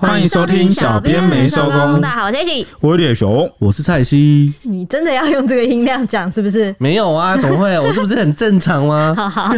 欢迎收听小编没收工。大家好，我是 H，我是叶熊，我是蔡西。你真的要用这个音量讲是不是？没有啊，总会，我这不是很正常吗？好 好，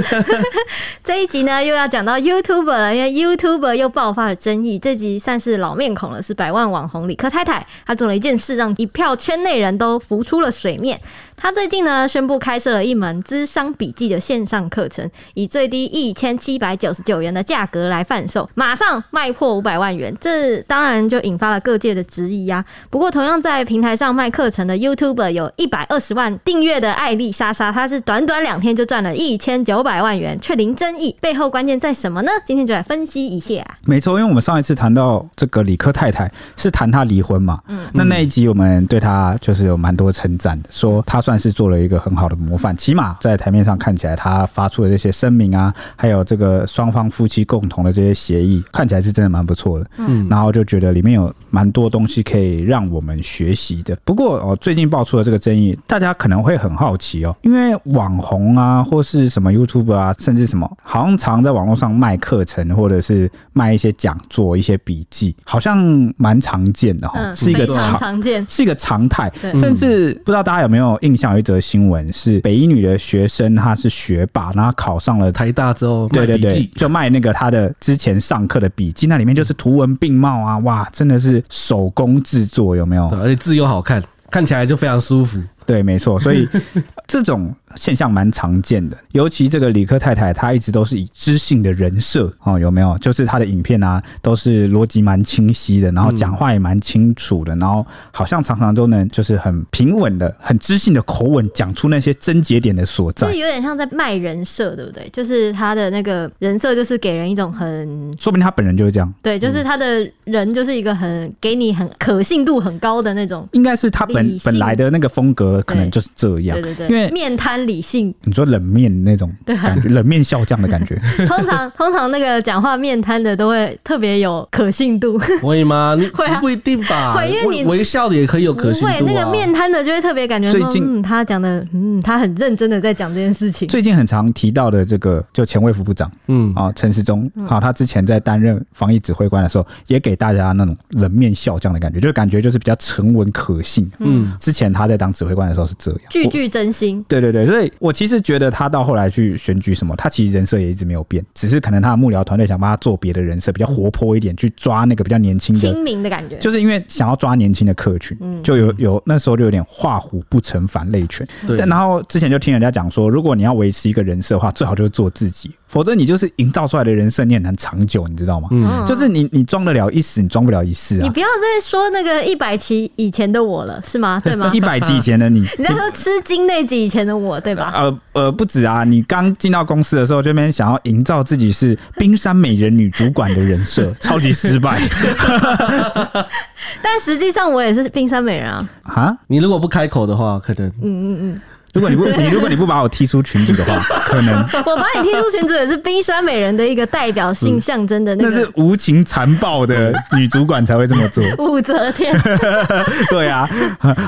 这一集呢又要讲到 YouTuber 了，因为 YouTuber 又爆发了争议。这集算是老面孔了，是百万网红李克太太，她做了一件事，让一票圈内人都浮出了水面。他最近呢宣布开设了一门智商笔记的线上课程，以最低一千七百九十九元的价格来贩售，马上卖破五百万元，这当然就引发了各界的质疑呀。不过，同样在平台上卖课程的 YouTuber 有一百二十万订阅的艾丽莎莎，她是短短两天就赚了一千九百万元，却零争议，背后关键在什么呢？今天就来分析一下。没错，因为我们上一次谈到这个理科太太是谈她离婚嘛，嗯，那那一集我们对她就是有蛮多称赞的，说她算。算是做了一个很好的模范，起码在台面上看起来，他发出的这些声明啊，还有这个双方夫妻共同的这些协议，看起来是真的蛮不错的。嗯，然后就觉得里面有蛮多东西可以让我们学习的。不过哦，最近爆出了这个争议，大家可能会很好奇哦，因为网红啊，或是什么 YouTuber 啊，甚至什么，好像常在网络上卖课程，或者是卖一些讲座、一些笔记，好像蛮常见的哈、哦，是一个常常见，是一个常态。甚至不知道大家有没有印象。有一则新闻是北一女的学生，她是学霸，然后考上了台大之后，对对对，就卖那个她的之前上课的笔记，那里面就是图文并茂啊，哇，真的是手工制作，有没有？而且字又好看，看起来就非常舒服。对，没错，所以 这种。现象蛮常见的，尤其这个理科太太，她一直都是以知性的人设哦，有没有？就是她的影片啊，都是逻辑蛮清晰的，然后讲话也蛮清楚的，然后好像常常都能就是很平稳的、很知性的口吻讲出那些症结点的所在。就有点像在卖人设，对不对？就是他的那个人设，就是给人一种很……说不定他本人就是这样。对，就是他的人就是一个很给你很可信度很高的那种。应该是他本本来的那个风格，可能就是这样。对对对，因为面瘫。理性，你说冷面那种感觉，冷面笑匠的感觉。通常通常那个讲话面瘫的都会特别有可信度，会吗？会啊，不一定吧？会，因为你微笑的也可以有可信度那个面瘫的就会特别感觉说，最近、嗯、他讲的，嗯，他很认真的在讲这件事情。最近很常提到的这个，就前卫副部长，嗯啊，陈时中，好，他之前在担任防疫指挥官的时候，也给大家那种冷面笑匠的感觉，就感觉就是比较沉稳可信。嗯，之前他在当指挥官的时候是这样，句句真心。对对对。所以，我其实觉得他到后来去选举什么，他其实人设也一直没有变，只是可能他的幕僚团队想帮他做别的人设，比较活泼一点，去抓那个比较年轻的、亲民的感觉。就是因为想要抓年轻的客群，就有有那时候就有点画虎不成反类犬。对。然后之前就听人家讲说，如果你要维持一个人设的话，最好就是做自己。否则你就是营造出来的人设，你很难长久，你知道吗？嗯，就是你你装得了一时，你装不了一世啊！你不要再说那个一百期以前的我了，是吗？对吗？一百期以前的你，你在说吃惊那集以前的我，对吧？呃呃，不止啊！你刚进到公司的时候，这边想要营造自己是冰山美人女主管的人设，超级失败。但实际上我也是冰山美人啊！啊，你如果不开口的话，可能嗯嗯嗯。如果你不 你如果你不把我踢出群组的话，可能 我把你踢出群组也是冰山美人的一个代表性象征的那那是无情残暴的女主管才会这么做。武则天，对啊，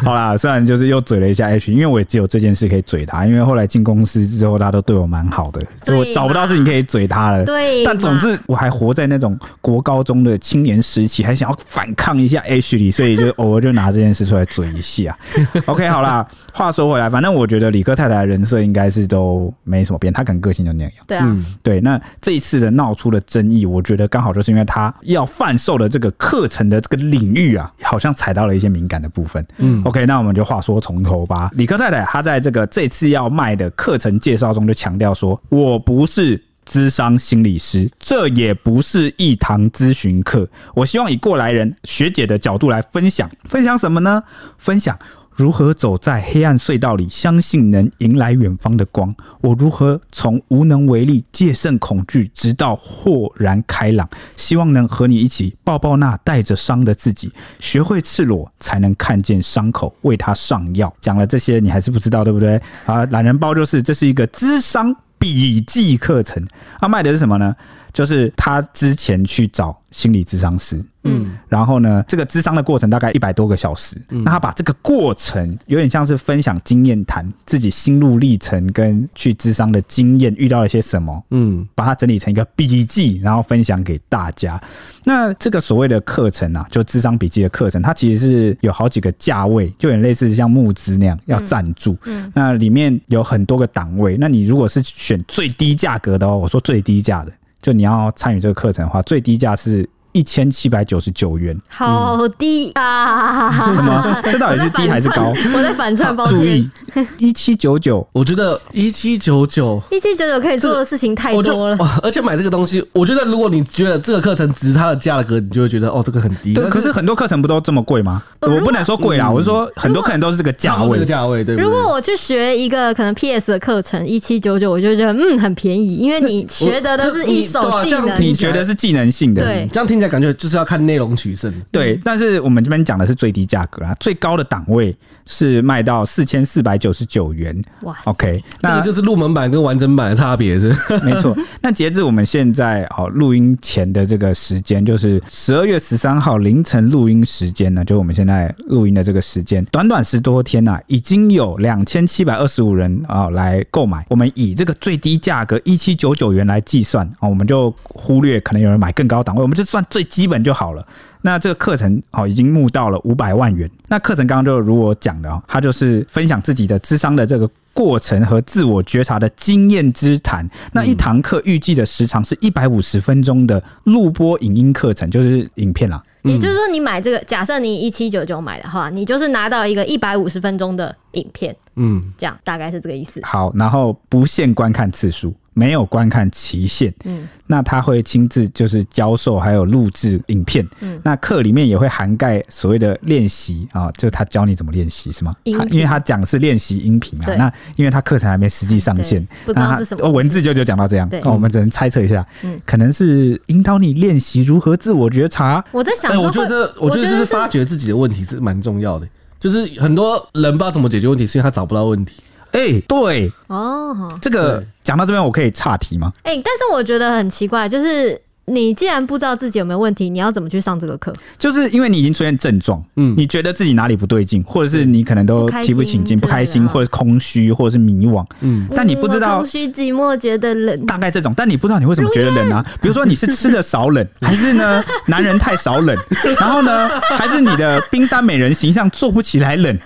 好啦，虽然就是又嘴了一下 H，因为我也只有这件事可以嘴他，因为后来进公司之后，大家都对我蛮好的，所以我找不到事情可以嘴他了。对，但总之我还活在那种国高中的青年时期，还想要反抗一下 H 里，所以就偶尔就拿这件事出来嘴一下。OK，好啦，话说回来，反正我觉得。觉得理科太太的人设应该是都没什么变，她可能个性就那样。对啊，嗯，对。那这一次的闹出的争议，我觉得刚好就是因为她要贩售的这个课程的这个领域啊，好像踩到了一些敏感的部分。嗯，OK，那我们就话说从头吧。理科太太她在这个这次要卖的课程介绍中就强调说：“我不是咨商心理师，这也不是一堂咨询课。我希望以过来人学姐的角度来分享，分享什么呢？分享。”如何走在黑暗隧道里，相信能迎来远方的光？我如何从无能为力戒慎恐惧，直到豁然开朗？希望能和你一起抱抱那带着伤的自己，学会赤裸，才能看见伤口，为他上药。讲了这些，你还是不知道，对不对？啊，懒人包就是这是一个咨商笔记课程，他卖的是什么呢？就是他之前去找心理咨商师。嗯，然后呢，这个咨商的过程大概一百多个小时，嗯、那他把这个过程有点像是分享经验谈，自己心路历程跟去咨商的经验遇到了些什么，嗯，把它整理成一个笔记，然后分享给大家。那这个所谓的课程啊，就智商笔记的课程，它其实是有好几个价位，就有点类似像募资那样要赞助，嗯，那里面有很多个档位，那你如果是选最低价格的哦，我说最低价的，就你要参与这个课程的话，最低价是。一千七百九十九元，好低啊！什么？这到底是低还是高？我在反串，包注意一七九九，我觉得一七九九，一七九九可以做的事情太多了。而且买这个东西，我觉得如果你觉得这个课程值它的价格，你就会觉得哦，这个很低。对，可是很多课程不都这么贵吗？我不能说贵啦，我是说很多课程都是这个价位，这个价位对。如果我去学一个可能 PS 的课程一七九九，我就觉得嗯很便宜，因为你学的都是一手技能，你觉得是技能性的，对，这样听起来感觉就是要看。内容取胜，对，但是我们这边讲的是最低价格啊，最高的档位是卖到四千四百九十九元。哇，OK，那就是入门版跟完整版的差别是？没错。那截至我们现在哦录音前的这个时间，就是十二月十三号凌晨录音时间呢，就我们现在录音的这个时间，短短十多天呐、啊，已经有两千七百二十五人啊来购买。我们以这个最低价格一七九九元来计算啊，我们就忽略可能有人买更高档位，我们就算最基本就好了。那这个课程哦，已经募到了五百万元。那课程刚刚就如我讲的哦，他就是分享自己的智商的这个过程和自我觉察的经验之谈。那一堂课预计的时长是一百五十分钟的录播影音课程，就是影片啦。也就是说，你买这个，假设你一七九九买的话，你就是拿到一个一百五十分钟的影片。嗯，这样大概是这个意思。好，然后不限观看次数。没有观看期限，嗯，那他会亲自就是教授，还有录制影片，嗯，那课里面也会涵盖所谓的练习啊，就他教你怎么练习是吗？因为他讲是练习音频啊，那因为他课程还没实际上线，不知道是什么文字就就讲到这样，那我们只能猜测一下，嗯，可能是引导你练习如何自我觉察。我在想，我觉得我觉得这是发掘自己的问题是蛮重要的，就是很多人不知道怎么解决问题，是因为他找不到问题。哎、欸，对哦，这个讲到这边，我可以岔题吗？哎、欸，但是我觉得很奇怪，就是。你既然不知道自己有没有问题，你要怎么去上这个课？就是因为你已经出现症状，嗯，你觉得自己哪里不对劲，或者是你可能都提不起劲，不开心，或者是空虚，或者是迷惘，嗯，但你不知道空虚寂寞觉得冷，大概这种，但你不知道你为什么觉得冷啊？比如说你是吃的少冷，还是呢男人太少冷，然后呢还是你的冰山美人形象做不起来冷，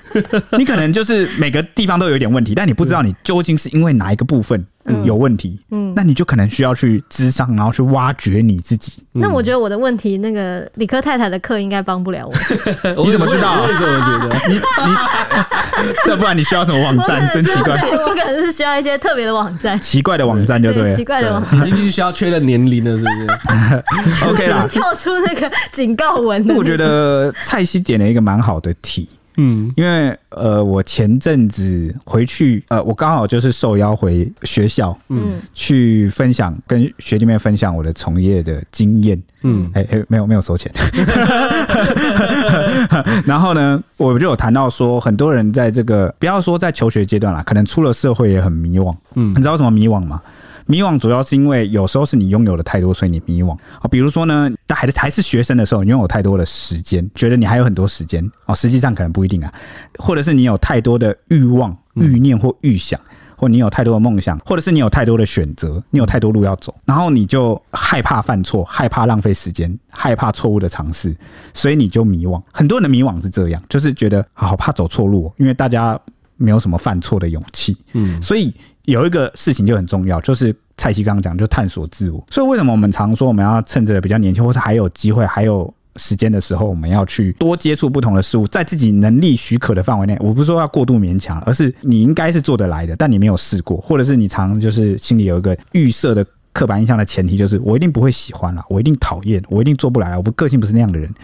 你可能就是每个地方都有一点问题，但你不知道你究竟是因为哪一个部分。嗯、有问题，嗯，那你就可能需要去咨商，然后去挖掘你自己。嗯、那我觉得我的问题，那个理科太太的课应该帮不了我。你怎么知道、啊？我怎么觉得？你你，这不然你需要什么网站？真奇怪。我可能是需要一些特别的网站，奇怪的网站就对了。奇怪的网站，你必须需要确认年龄了，是不是？OK 啦，跳出那个警告文。我觉得蔡西点了一个蛮好的题。嗯，因为呃，我前阵子回去，呃，我刚好就是受邀回学校，嗯，去分享跟学弟妹分享我的从业的经验，嗯，哎、欸、哎，没有没有收钱，然后呢，我就有谈到说，很多人在这个不要说在求学阶段啦，可能出了社会也很迷惘，嗯，你知道为什么迷惘吗？迷惘主要是因为有时候是你拥有了太多，所以你迷惘啊。比如说呢，还是还是学生的时候，你拥有太多的时间，觉得你还有很多时间哦。实际上可能不一定啊，或者是你有太多的欲望、欲念或预想，或你有太多的梦想，或者是你有太多的选择，你有太多路要走，然后你就害怕犯错，害怕浪费时间，害怕错误的尝试，所以你就迷惘。很多人的迷惘是这样，就是觉得好怕走错路，因为大家没有什么犯错的勇气，嗯，所以。有一个事情就很重要，就是蔡西刚刚讲，就探索自我。所以为什么我们常说我们要趁着比较年轻，或是还有机会、还有时间的时候，我们要去多接触不同的事物，在自己能力许可的范围内。我不是说要过度勉强，而是你应该是做得来的，但你没有试过，或者是你常就是心里有一个预设的刻板印象的前提，就是我一定不会喜欢了，我一定讨厌，我一定做不来，我不个性不是那样的人。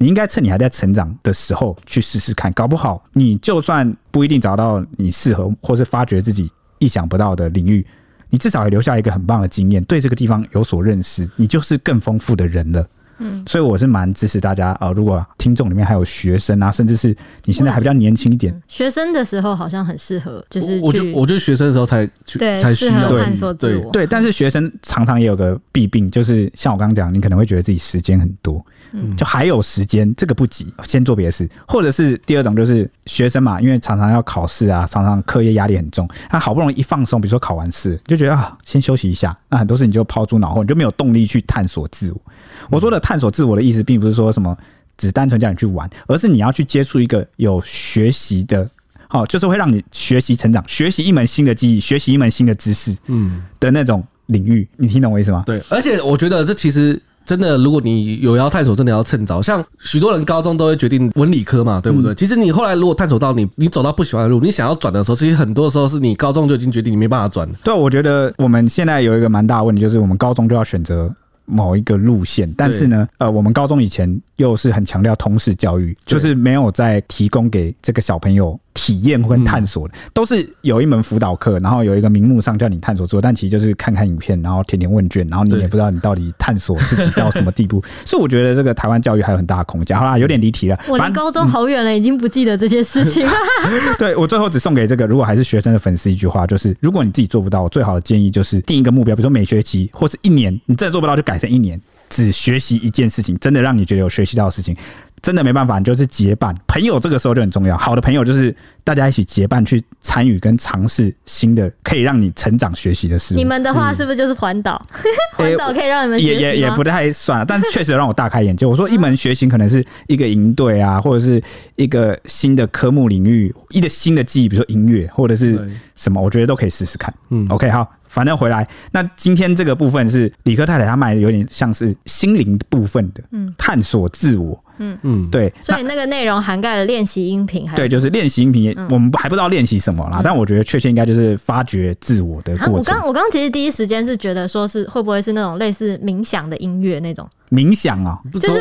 你应该趁你还在成长的时候去试试看，搞不好你就算不一定找到你适合，或是发掘自己。意想不到的领域，你至少也留下一个很棒的经验，对这个地方有所认识，你就是更丰富的人了。嗯，所以我是蛮支持大家呃，如果听众里面还有学生啊，甚至是你现在还比较年轻一点，学生的时候好像很适合，就是我觉我觉得学生的时候才才需要探索自我，对，但是学生常常也有个弊病，就是像我刚刚讲，你可能会觉得自己时间很多。嗯，就还有时间，这个不急，先做别的事，或者是第二种就是学生嘛，因为常常要考试啊，常常课业压力很重，他好不容易一放松，比如说考完试，就觉得啊，先休息一下，那很多事情就抛诸脑后，你就没有动力去探索自我。我说的探索自我的意思，并不是说什么只单纯叫你去玩，而是你要去接触一个有学习的，好，就是会让你学习成长，学习一门新的技艺，学习一门新的知识，嗯的那种领域，你听懂我意思吗？对，而且我觉得这其实。真的，如果你有要探索，真的要趁早。像许多人高中都会决定文理科嘛，对不对？嗯、其实你后来如果探索到你，你走到不喜欢的路，你想要转的时候，其实很多时候是你高中就已经决定你没办法转。对，我觉得我们现在有一个蛮大的问题，就是我们高中就要选择某一个路线，但是呢，呃，我们高中以前又是很强调通识教育，就是没有在提供给这个小朋友。体验跟探索的，都是有一门辅导课，然后有一个名目上叫你探索做，但其实就是看看影片，然后填填问卷，然后你也不知道你到底探索自己到什么地步。所以我觉得这个台湾教育还有很大的空间。好啦，有点离题了。我离高中好远了，已经不记得这些事情了。对，我最后只送给这个如果还是学生的粉丝一句话，就是如果你自己做不到，我最好的建议就是定一个目标，比如说每学期或是一年，你真的做不到就改成一年，只学习一件事情，真的让你觉得有学习到的事情。真的没办法，你就是结伴朋友，这个时候就很重要。好的朋友就是大家一起结伴去参与跟尝试新的可以让你成长学习的事。你们的话是不是就是环岛？环岛可以让你们学习吗？也也也不太算了，但确实让我大开眼界。我说一门学习可能是一个营队啊，或者是一个新的科目领域，一个新的技艺，比如说音乐或者是什么，我觉得都可以试试看。嗯，OK，好，反正回来，那今天这个部分是理科太太她卖的，有点像是心灵部分的，嗯，探索自我。嗯嗯，对，所以那个内容涵盖了练习音频，还对，就是练习音频，我们还不知道练习什么啦，嗯、但我觉得确切应该就是发掘自我的过程。啊、我刚我刚其实第一时间是觉得说是会不会是那种类似冥想的音乐那种冥想啊，就是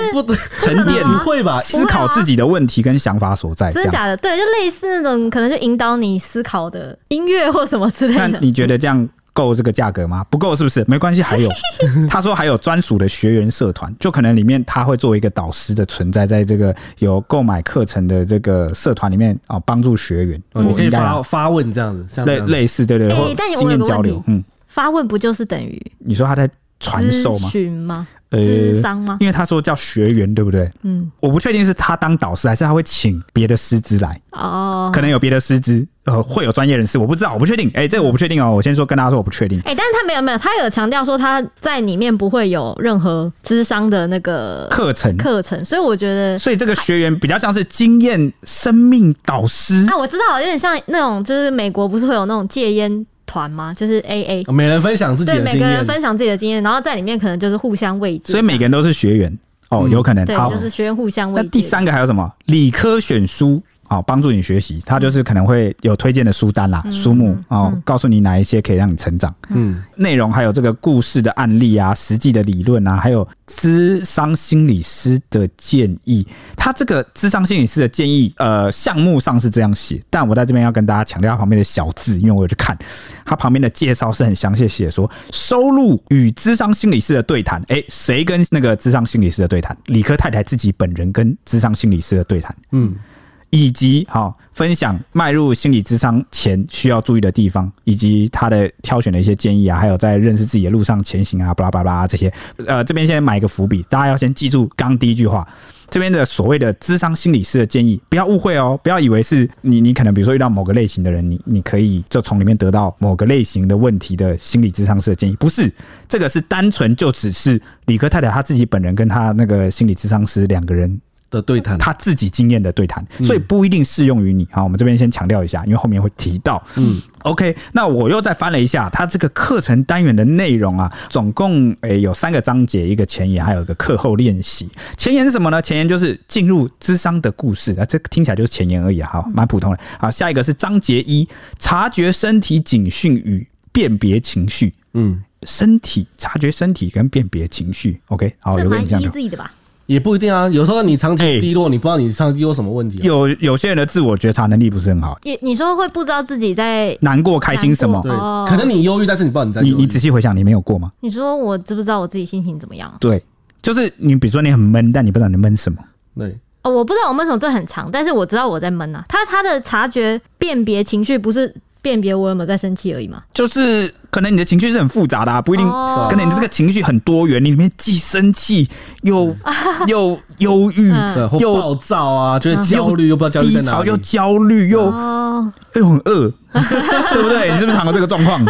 沉淀不会吧？思考自己的问题跟想法所在，真的假的？对，就类似那种可能就引导你思考的音乐或什么之类的。那你觉得这样？够这个价格吗？不够是不是？没关系，还有 他说还有专属的学员社团，就可能里面他会作为一个导师的存在，在这个有购买课程的这个社团里面啊，帮助学员。我可以发发问这样子，像类类似对对对，或经验交流。嗯，发问不就是等于你说他在传授吗？吗？咨商吗？因为他说叫学员，对不对？嗯，我不确定是他当导师，还是他会请别的师资来。哦，可能有别的师资，呃，会有专业人士，我不知道，我不确定。哎、欸，这个我不确定哦。我先说，跟大家说我不确定。哎、欸，但是他没有没有，他有强调说他在里面不会有任何资商的那个课程课程，所以我觉得，所以这个学员比较像是经验生命导师。啊，我知道，有点像那种，就是美国不是会有那种戒烟。团吗？就是 A A，每人分享自己的经验，对，每个人分享自己的经验，然后在里面可能就是互相慰藉，所以每个人都是学员哦，有可能，对，就是学员互相慰藉。那第三个还有什么？理科选书。好，帮助你学习，他就是可能会有推荐的书单啦、书目哦，告诉你哪一些可以让你成长。嗯，内容还有这个故事的案例啊，实际的理论啊，还有咨商心理师的建议。他这个咨商心理师的建议，呃，项目上是这样写，但我在这边要跟大家强调他旁边的小字，因为我有去看他旁边的介绍是很详细写说，收录与智商心理师的对谈。哎，谁跟那个智商心理师的对谈？理科太太自己本人跟智商心理师的对谈。嗯。以及好分享迈入心理咨商前需要注意的地方，以及他的挑选的一些建议啊，还有在认识自己的路上前行啊，巴拉巴拉这些。呃，这边先埋一个伏笔，大家要先记住刚第一句话，这边的所谓的智商心理师的建议，不要误会哦，不要以为是你你可能比如说遇到某个类型的人，你你可以就从里面得到某个类型的问题的心理咨商师的建议，不是，这个是单纯就只是理科太太她自己本人跟她那个心理咨商师两个人。的对谈，他自己经验的对谈，所以不一定适用于你。好，我们这边先强调一下，因为后面会提到。嗯，OK，那我又再翻了一下，他这个课程单元的内容啊，总共诶有三个章节，一个前言，还有一个课后练习。前言是什么呢？前言就是进入智商的故事啊，这听起来就是前言而已，好，蛮普通的。好，下一个是章节一，察觉身体警讯与辨别情绪。嗯，身体察觉身体跟辨别情绪。OK，好，有个印象。的吧。也不一定啊，有时候你长期低落，欸、你不知道你长期有什么问题、啊。有有些人的自我觉察能力不是很好。你你说会不知道自己在难过、开心什么？对，可能你忧郁，但是你不知道你在。你你仔细回想，你没有过吗？你说我知不知道我自己心情怎么样？对。就是你比如说你很闷，但你不知道你闷什么。对。哦，我不知道我闷什么，这很长，但是我知道我在闷啊。他他的察觉辨别情绪不是。辨别我有没有在生气而已嘛，就是可能你的情绪是很复杂的，啊，不一定。可能你这个情绪很多元，你里面既生气又 又忧郁，又暴躁啊，就是焦虑又不知道焦虑在哪里，低潮又焦虑又又很饿，对不对？你是不是常有这个状况？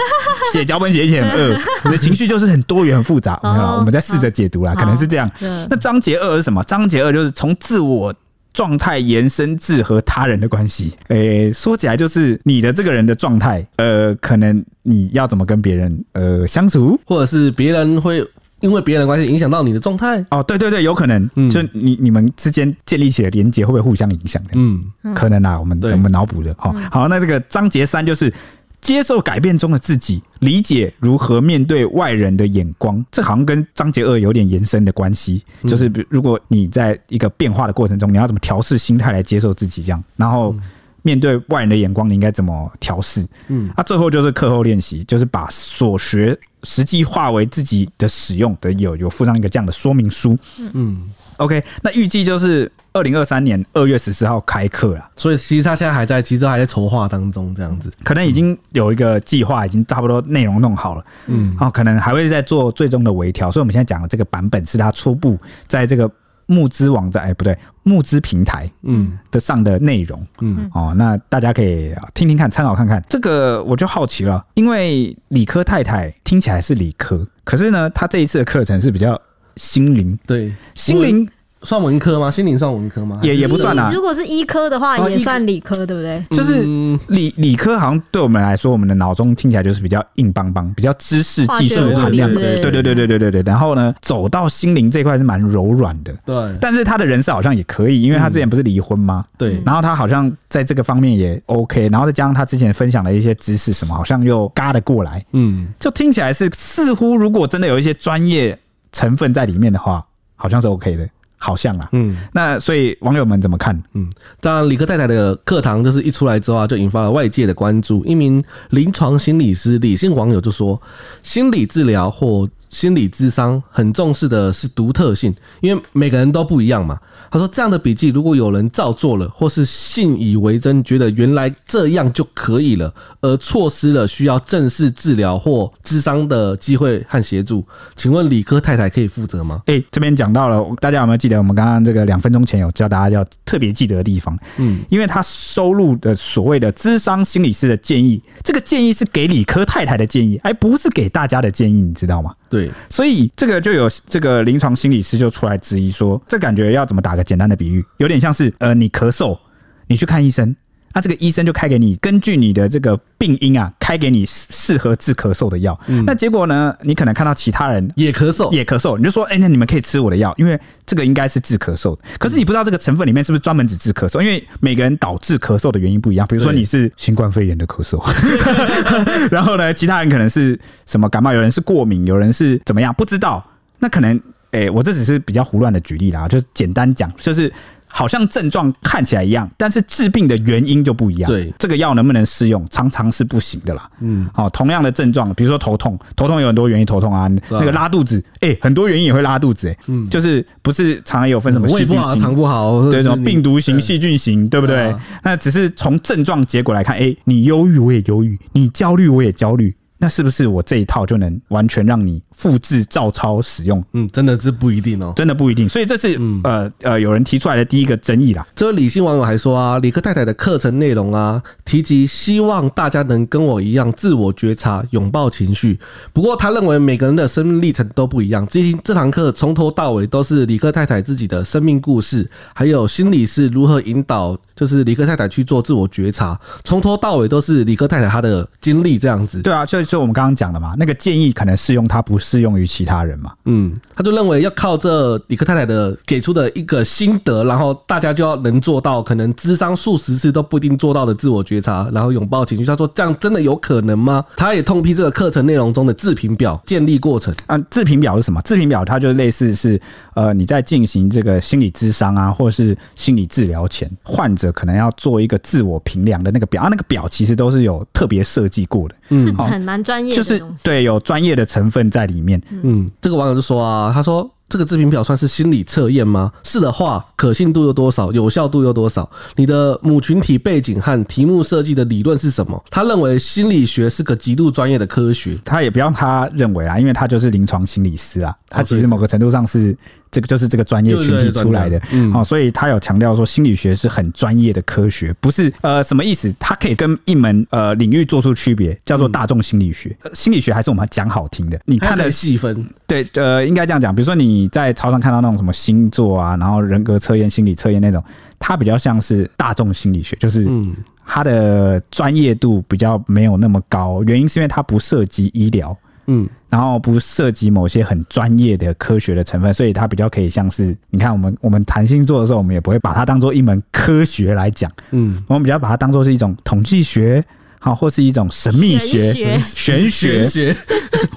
写脚本写一写很饿，你的情绪就是很多元很复杂。我们再试着解读啦，可能是这样。那章节二是什么？章节二就是从自我。状态延伸至和他人的关系，诶、欸，说起来就是你的这个人的状态，呃，可能你要怎么跟别人呃相处，或者是别人会因为别人的关系影响到你的状态。哦，对对对，有可能，嗯、就你你们之间建立起的连接会不会互相影响？嗯，可能啊，我们我们脑补的。好，好，那这个章节三就是。接受改变中的自己，理解如何面对外人的眼光，这好像跟章节二有点延伸的关系。就是，如果你在一个变化的过程中，你要怎么调试心态来接受自己，这样，然后面对外人的眼光，你应该怎么调试？嗯，那最后就是课后练习，就是把所学实际化为自己的使用的，有有附上一个这样的说明书。嗯。OK，那预计就是二零二三年二月十四号开课了，所以其实他现在还在，其实还在筹划当中，这样子，可能已经有一个计划，已经差不多内容弄好了，嗯，然后可能还会再做最终的微调，所以我们现在讲的这个版本是他初步在这个募资网站，哎，不对，募资平台，嗯。的上的内容，嗯，哦，那大家可以听听看，参考看看。这个我就好奇了，因为理科太太听起来是理科，可是呢，他这一次的课程是比较。心灵对心灵算文科吗？心灵算文科吗？也也不算啊。如果是医科的话，也算理科，对不对？就是理理科，好像对我们来说，我们的脑中听起来就是比较硬邦邦，比较知识技术含量的。对对对对对对对。然后呢，走到心灵这块是蛮柔软的。对。但是他的人设好像也可以，因为他之前不是离婚吗？对。然后他好像在这个方面也 OK，然后再加上他之前分享的一些知识，什么好像又嘎得过来。嗯。就听起来是似乎，如果真的有一些专业。成分在里面的话，好像是 OK 的，好像啊。嗯，那所以网友们怎么看？嗯，当然，理科太太的课堂就是一出来之后啊，就引发了外界的关注。一名临床心理师理性网友就说：“心理治疗或心理智商很重视的是独特性，因为每个人都不一样嘛。”他说：“这样的笔记，如果有人照做了，或是信以为真，觉得原来这样就可以了，而错失了需要正式治疗或智商的机会和协助，请问理科太太可以负责吗？”诶，这边讲到了，大家有没有记得我们刚刚这个两分钟前有教大家要特别记得的地方？嗯，因为他收录的所谓的智商心理师的建议，这个建议是给理科太太的建议，而不是给大家的建议，你知道吗？对，所以这个就有这个临床心理师就出来质疑说，这感觉要怎么打个简单的比喻，有点像是呃，你咳嗽，你去看医生。那这个医生就开给你，根据你的这个病因啊，开给你适合治咳嗽的药。嗯、那结果呢，你可能看到其他人也咳嗽，也咳嗽，你就说，哎、欸，那你们可以吃我的药，因为这个应该是治咳嗽的。可是你不知道这个成分里面是不是专门只治咳嗽，因为每个人导致咳嗽的原因不一样。比如说你是新冠肺炎的咳嗽，然后呢，其他人可能是什么感冒，有人是过敏，有人是怎么样，不知道。那可能，哎、欸，我这只是比较胡乱的举例啦，就简单讲，就是。好像症状看起来一样，但是治病的原因就不一样。对，这个药能不能适用，常常是不行的啦。嗯，好，同样的症状，比如说头痛，头痛有很多原因头痛啊。那个拉肚子，哎，很多原因也会拉肚子，哎，嗯，就是不是常常有分什么细菌型、肠不好，对，什么病毒型、细菌型，对不对？那只是从症状结果来看，哎，你忧郁我也忧郁，你焦虑我也焦虑。那是不是我这一套就能完全让你复制照抄使用？嗯，真的是不一定哦，真的不一定。所以这是、嗯、呃呃有人提出来的第一个争议啦。这位理性网友还说啊，理科太太的课程内容啊，提及希望大家能跟我一样自我觉察，拥抱情绪。不过他认为每个人的生命历程都不一样。这这堂课从头到尾都是理科太太自己的生命故事，还有心理是如何引导，就是理科太太去做自我觉察。从头到尾都是理科太太她的经历这样子。对啊，就。就我们刚刚讲的嘛，那个建议可能适用他，不适用于其他人嘛。嗯，他就认为要靠这理科太太的给出的一个心得，然后大家就要能做到，可能智商数十次都不一定做到的自我觉察，然后拥抱情绪。他说这样真的有可能吗？他也痛批这个课程内容中的自评表建立过程啊。自评表是什么？自评表它就类似是呃你在进行这个心理咨商啊，或是心理治疗前，患者可能要做一个自我评量的那个表啊。那个表其实都是有特别设计过的，嗯，是很蛮专业的，就是对有专业的成分在里面。嗯，这个网友就说啊，他说这个自评表算是心理测验吗？是的话，可信度有多少？有效度有多少？你的母群体背景和题目设计的理论是什么？他认为心理学是个极度专业的科学，他也不要他认为啊，因为他就是临床心理师啊，他其实某个程度上是。这个就是这个专业群体出来的，嗯，哦，所以他有强调说心理学是很专业的科学，不是呃什么意思？它可以跟一门呃领域做出区别，叫做大众心理学。心理学还是我们讲好听的，你看的细分，对，呃，应该这样讲。比如说你在超商看到那种什么星座啊，然后人格测验、心理测验那种，它比较像是大众心理学，就是它的专业度比较没有那么高，原因是因为它不涉及医疗。嗯，然后不涉及某些很专业的科学的成分，所以它比较可以像是，你看我们我们谈星座的时候，我们也不会把它当做一门科学来讲，嗯，我们比较把它当做是一种统计学，好，或是一种神秘学、玄学、玄学，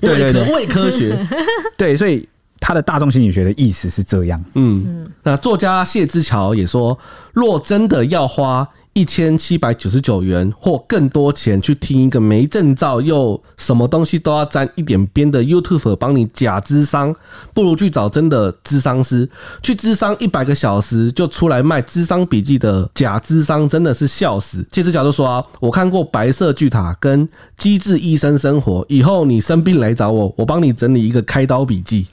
对对 对，伪 科学，对，所以它的大众心理学的意思是这样，嗯，那作家谢之桥也说，若真的要花。一千七百九十九元或更多钱去听一个没证照又什么东西都要沾一点边的 YouTuber 帮你假智商，不如去找真的智商师去智商一百个小时就出来卖智商笔记的假智商，真的是笑死。谢之桥就说啊，我看过白色巨塔跟机智医生生活，以后你生病来找我，我帮你整理一个开刀笔记。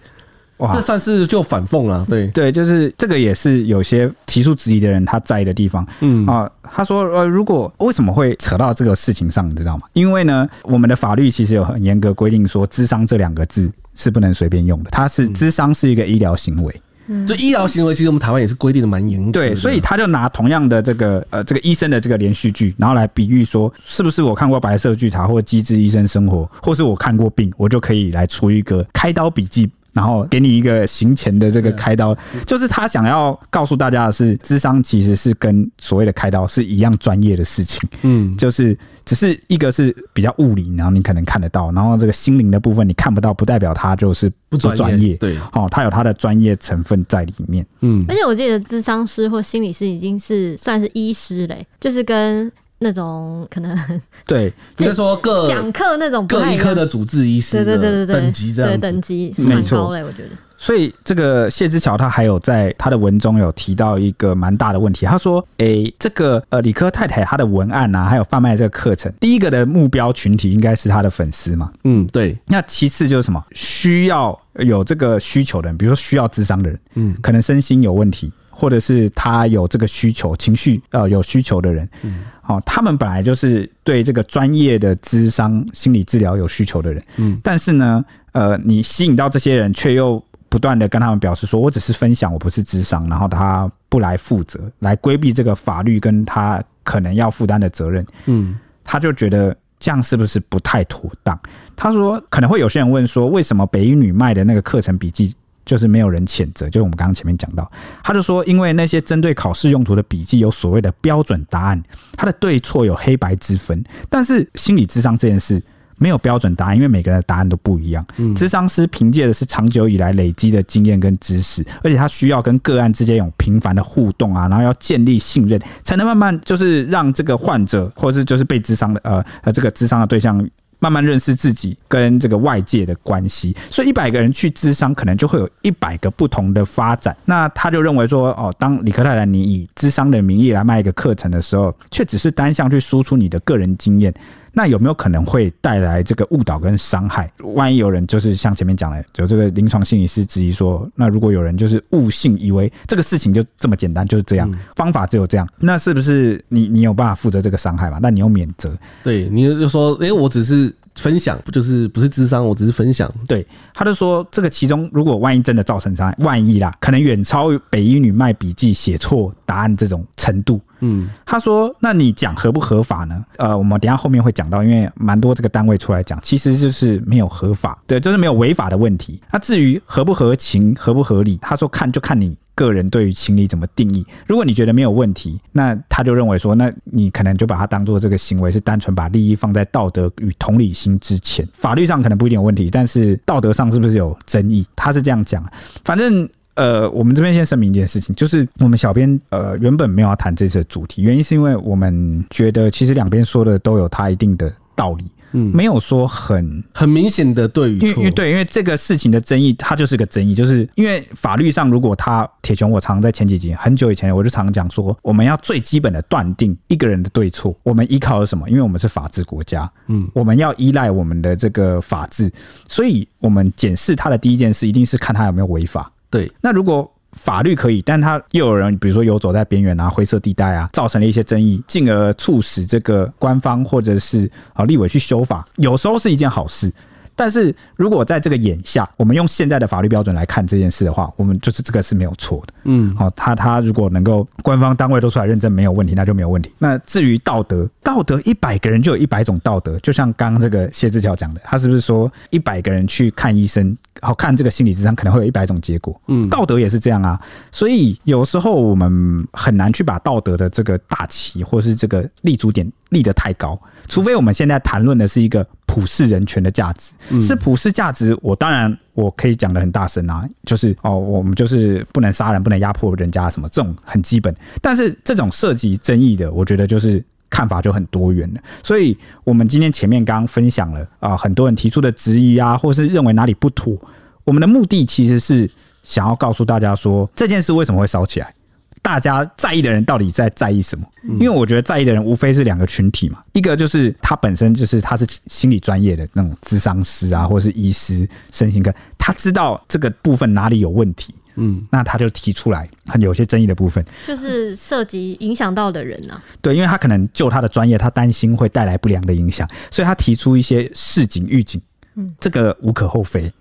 哇，这算是就反讽了，对。对，就是这个也是有些提出质疑的人他在意的地方，嗯。啊，他说呃，如果为什么会扯到这个事情上，你知道吗？因为呢，我们的法律其实有很严格规定，说“智商”这两个字是不能随便用的，它是“智商”是一个医疗行为，嗯，就医疗行为，其实我们台湾也是规定的蛮严格，对，所以他就拿同样的这个呃这个医生的这个连续剧，然后来比喻说，是不是我看过《白色巨塔》或《机智医生生活》，或是我看过病，我就可以来出一个开刀笔记。然后给你一个行前的这个开刀，就是他想要告诉大家的是，智商其实是跟所谓的开刀是一样专业的事情。嗯，就是只是一个是比较物理，然后你可能看得到，然后这个心灵的部分你看不到，不代表他就是不专业。对，哦，他有他的专业成分在里面。嗯，而且我记得智商师或心理师已经是算是医师嘞，就是跟。那种可能 对，比如说各讲课那种各一科的主治医师，对对对对对，等级这样，对等级是蛮高嘞，我觉得。所以这个谢之桥他还有在他的文中有提到一个蛮大的问题，他说：“诶，这个呃理科太太她的文案啊，还有贩卖这个课程，第一个的目标群体应该是他的粉丝嘛？嗯，对。那其次就是什么？需要有这个需求的人，比如说需要智商的人，嗯，可能身心有问题。”或者是他有这个需求，情绪呃有需求的人，嗯，哦，他们本来就是对这个专业的智商心理治疗有需求的人，嗯，但是呢，呃，你吸引到这些人，却又不断的跟他们表示说，我只是分享，我不是智商，然后他不来负责，来规避这个法律跟他可能要负担的责任，嗯，他就觉得这样是不是不太妥当？他说可能会有些人问说，为什么北一女卖的那个课程笔记？就是没有人谴责，就是我们刚刚前面讲到，他就说，因为那些针对考试用途的笔记有所谓的标准答案，它的对错有黑白之分，但是心理智商这件事没有标准答案，因为每个人的答案都不一样。嗯，咨商师凭借的是长久以来累积的经验跟知识，而且他需要跟个案之间有频繁的互动啊，然后要建立信任，才能慢慢就是让这个患者或者是就是被智商的呃呃这个智商的对象。慢慢认识自己跟这个外界的关系，所以一百个人去智商，可能就会有一百个不同的发展。那他就认为说，哦，当李克太太你以智商的名义来卖一个课程的时候，却只是单向去输出你的个人经验，那有没有可能会带来这个误导跟伤害？万一有人就是像前面讲的，就这个临床心理师质疑说，那如果有人就是误信，以为这个事情就这么简单，就是这样，方法只有这样，那是不是你你有办法负责这个伤害嘛？那你又免责？对，你就说，哎、欸，我只是。分享不就是不是智商，我只是分享。对，他就说这个其中如果万一真的造成伤害，万一啦，可能远超北医女卖笔记写错答案这种程度。嗯，他说，那你讲合不合法呢？呃，我们等下后面会讲到，因为蛮多这个单位出来讲，其实就是没有合法，对，就是没有违法的问题。那至于合不合情、合不合理，他说看就看你。个人对于情理怎么定义？如果你觉得没有问题，那他就认为说，那你可能就把它当做这个行为是单纯把利益放在道德与同理心之前。法律上可能不一定有问题，但是道德上是不是有争议？他是这样讲。反正呃，我们这边先声明一件事情，就是我们小编呃原本没有要谈这次的主题，原因是因为我们觉得其实两边说的都有他一定的道理。嗯，没有说很很明显的对与错。因为对，因为这个事情的争议，它就是个争议，就是因为法律上，如果他铁拳，我常在前几集很久以前，我就常讲说，我们要最基本的断定一个人的对错，我们依靠的什么？因为我们是法治国家，嗯，我们要依赖我们的这个法治，所以我们检视他的第一件事，一定是看他有没有违法。对，那如果法律可以，但他又有人，比如说游走在边缘啊、灰色地带啊，造成了一些争议，进而促使这个官方或者是啊立委去修法，有时候是一件好事。但是如果在这个眼下，我们用现在的法律标准来看这件事的话，我们就是这个是没有错的。嗯，好，他他如果能够官方单位都出来认证没有问题，那就没有问题。那至于道德，道德一百个人就有一百种道德，就像刚刚这个谢志乔讲的，他是不是说一百个人去看医生，好看这个心理智商可能会有一百种结果？嗯，道德也是这样啊。所以有时候我们很难去把道德的这个大旗或是这个立足点立得太高，除非我们现在谈论的是一个。普世人权的价值是普世价值，我当然我可以讲的很大声啊，就是哦，我们就是不能杀人，不能压迫人家什么这种很基本。但是这种涉及争议的，我觉得就是看法就很多元了。所以我们今天前面刚刚分享了啊，很多人提出的质疑啊，或是认为哪里不妥，我们的目的其实是想要告诉大家说，这件事为什么会烧起来。大家在意的人到底在在意什么？因为我觉得在意的人无非是两个群体嘛，一个就是他本身就是他是心理专业的那种咨商师啊，或者是医师、身心科，他知道这个部分哪里有问题，嗯，那他就提出来很有些争议的部分，就是涉及影响到的人啊。对，因为他可能就他的专业，他担心会带来不良的影响，所以他提出一些市警、预警，嗯，这个无可厚非。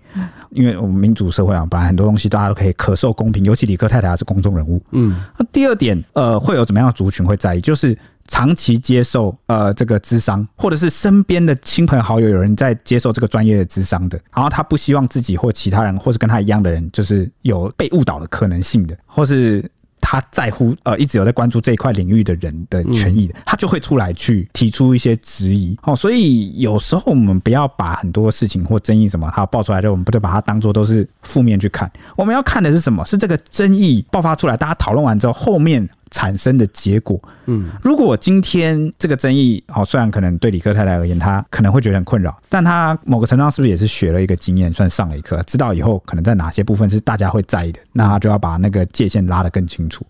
因为我们民主社会啊，本来很多东西大家都可以可受公平，尤其理科太太还是公众人物。嗯，那第二点，呃，会有怎么样的族群会在意？就是长期接受呃这个智商，或者是身边的亲朋好友有人在接受这个专业的智商的，然后他不希望自己或其他人，或是跟他一样的人，就是有被误导的可能性的，或是。他在乎呃，一直有在关注这一块领域的人的权益的，他就会出来去提出一些质疑。哦，所以有时候我们不要把很多事情或争议什么，他爆出来的我们不得把它当做都是负面去看。我们要看的是什么？是这个争议爆发出来，大家讨论完之后，后面。产生的结果，嗯，如果今天这个争议，哦，虽然可能对理科太太而言，他可能会觉得很困扰，但他某个程度上是不是也是学了一个经验，算上了一课，知道以后可能在哪些部分是大家会在意的，那他就要把那个界限拉得更清楚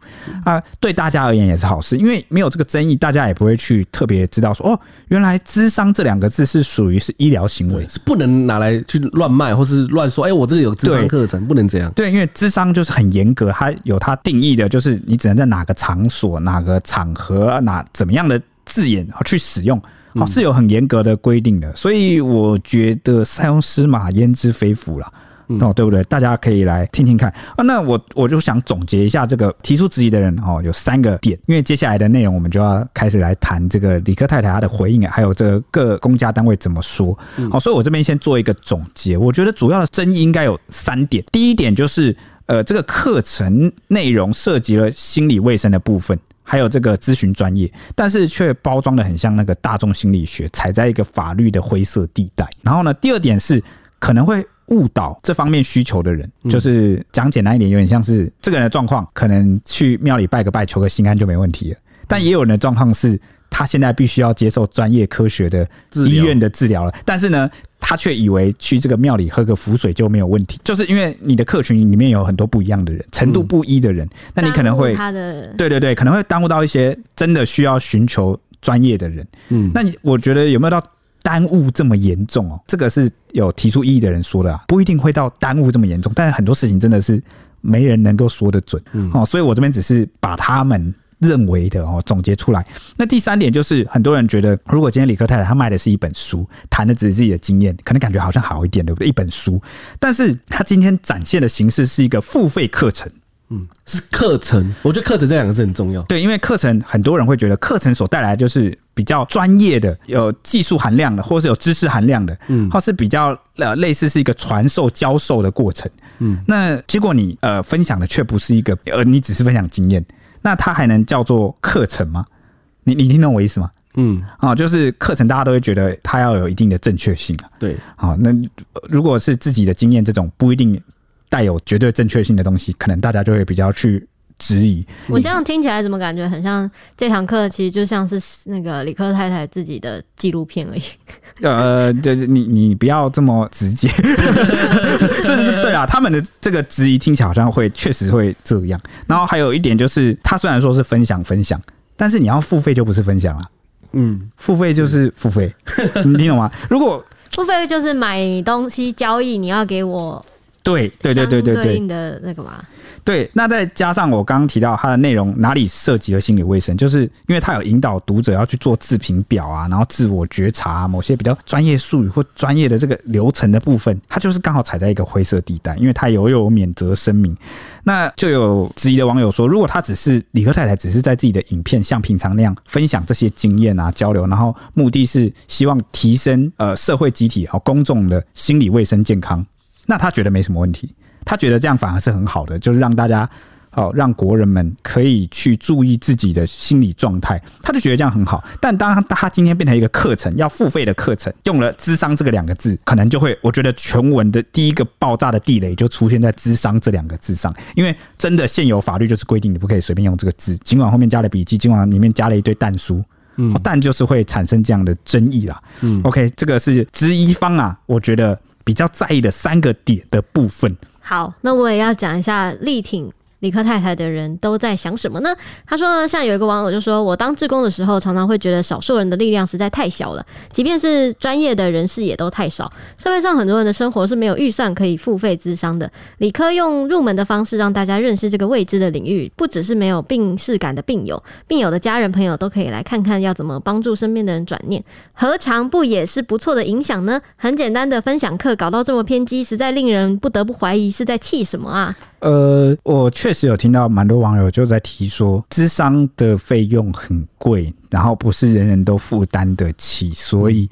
啊。对大家而言也是好事，因为没有这个争议，大家也不会去特别知道说，哦，原来智商这两个字是属于是医疗行为，是不能拿来去乱卖或是乱说，哎，我这个有智商课程，不能这样。对，因为智商就是很严格，它有它定义的，就是你只能在哪个场。场所哪个场合哪怎么样的字眼去使用，好是有很严格的规定的，所以我觉得塞翁失马焉知非福啦，哦，对不对？大家可以来听听看啊。那我我就想总结一下这个提出质疑的人哦，有三个点，因为接下来的内容我们就要开始来谈这个理科太太她的回应，还有这个各公家单位怎么说。好，所以我这边先做一个总结，我觉得主要的争议应该有三点，第一点就是。呃，这个课程内容涉及了心理卫生的部分，还有这个咨询专业，但是却包装的很像那个大众心理学，踩在一个法律的灰色地带。然后呢，第二点是可能会误导这方面需求的人，就是讲简单一点，有点像是这个人的状况，可能去庙里拜个拜，求个心安就没问题了。但也有人的状况是，他现在必须要接受专业科学的医院的治疗了，但是呢。他却以为去这个庙里喝个符水就没有问题，就是因为你的客群里面有很多不一样的人，程度不一的人，那你可能会他的对对对，可能会耽误到一些真的需要寻求专业的人。嗯，那你我觉得有没有到耽误这么严重哦？这个是有提出异议的人说的啊，不一定会到耽误这么严重，但是很多事情真的是没人能够说得准。嗯，哦，所以我这边只是把他们。认为的哦，总结出来。那第三点就是，很多人觉得，如果今天理科太太她卖的是一本书，谈的只是自己的经验，可能感觉好像好一点，对不对？一本书，但是他今天展现的形式是一个付费课程，嗯，是课程。我觉得课程这两个字很重要，对，因为课程很多人会觉得课程所带来的就是比较专业的、有技术含量的，或是有知识含量的，嗯，或是比较呃类似是一个传授教授的过程，嗯，那结果你呃分享的却不是一个，呃，你只是分享经验。那它还能叫做课程吗？你你听懂我意思吗？嗯，啊，就是课程，大家都会觉得它要有一定的正确性啊。对，好，那如果是自己的经验这种不一定带有绝对正确性的东西，可能大家就会比较去质疑。我这样听起来怎么感觉很像这堂课其实就像是那个理科太太自己的纪录片而已。呃，对，你你不要这么直接，这是对啊。他们的这个质疑听起来好像会确实会这样。然后还有一点就是，他虽然说是分享分享，但是你要付费就不是分享了。嗯，付费就是付费，你听懂吗？如果付费就是买东西交易，你要给我对对对对对对应的那个嘛。对，那再加上我刚刚提到它的内容哪里涉及了心理卫生，就是因为它有引导读者要去做自评表啊，然后自我觉察啊，某些比较专业术语或专业的这个流程的部分，它就是刚好踩在一个灰色地带，因为它有有免责声明。那就有质疑的网友说，如果他只是李克太太，只是在自己的影片像平常那样分享这些经验啊交流，然后目的是希望提升呃社会集体和公众的心理卫生健康，那他觉得没什么问题。他觉得这样反而是很好的，就是让大家哦，让国人们可以去注意自己的心理状态。他就觉得这样很好。但当他今天变成一个课程，要付费的课程，用了“智商”这个两个字，可能就会，我觉得全文的第一个爆炸的地雷就出现在“智商”这两个字上。因为真的现有法律就是规定你不可以随便用这个字，尽管后面加了笔记，尽管里面加了一堆但书，嗯，但就是会产生这样的争议啦。嗯，OK，这个是质疑方啊，我觉得比较在意的三个点的部分。好，那我也要讲一下力挺理科太太的人都在想什么呢？他说呢，像有一个网友就说，我当志工的时候，常常会觉得少数人的力量实在太小了，即便是专业的人士也都太少。社会上很多人的生活是没有预算可以付费咨商的。理科用入门的方式让大家认识这个未知的领域，不只是没有病视感的病友，病友的家人朋友都可以来看看要怎么帮助身边的人转念，何尝不也是不错的影响呢？很简单的分享课搞到这么偏激，实在令人不得不怀疑是在气什么啊！呃，我确实有听到蛮多网友就在提说，智商的费用很贵，然后不是人人都负担得起，所以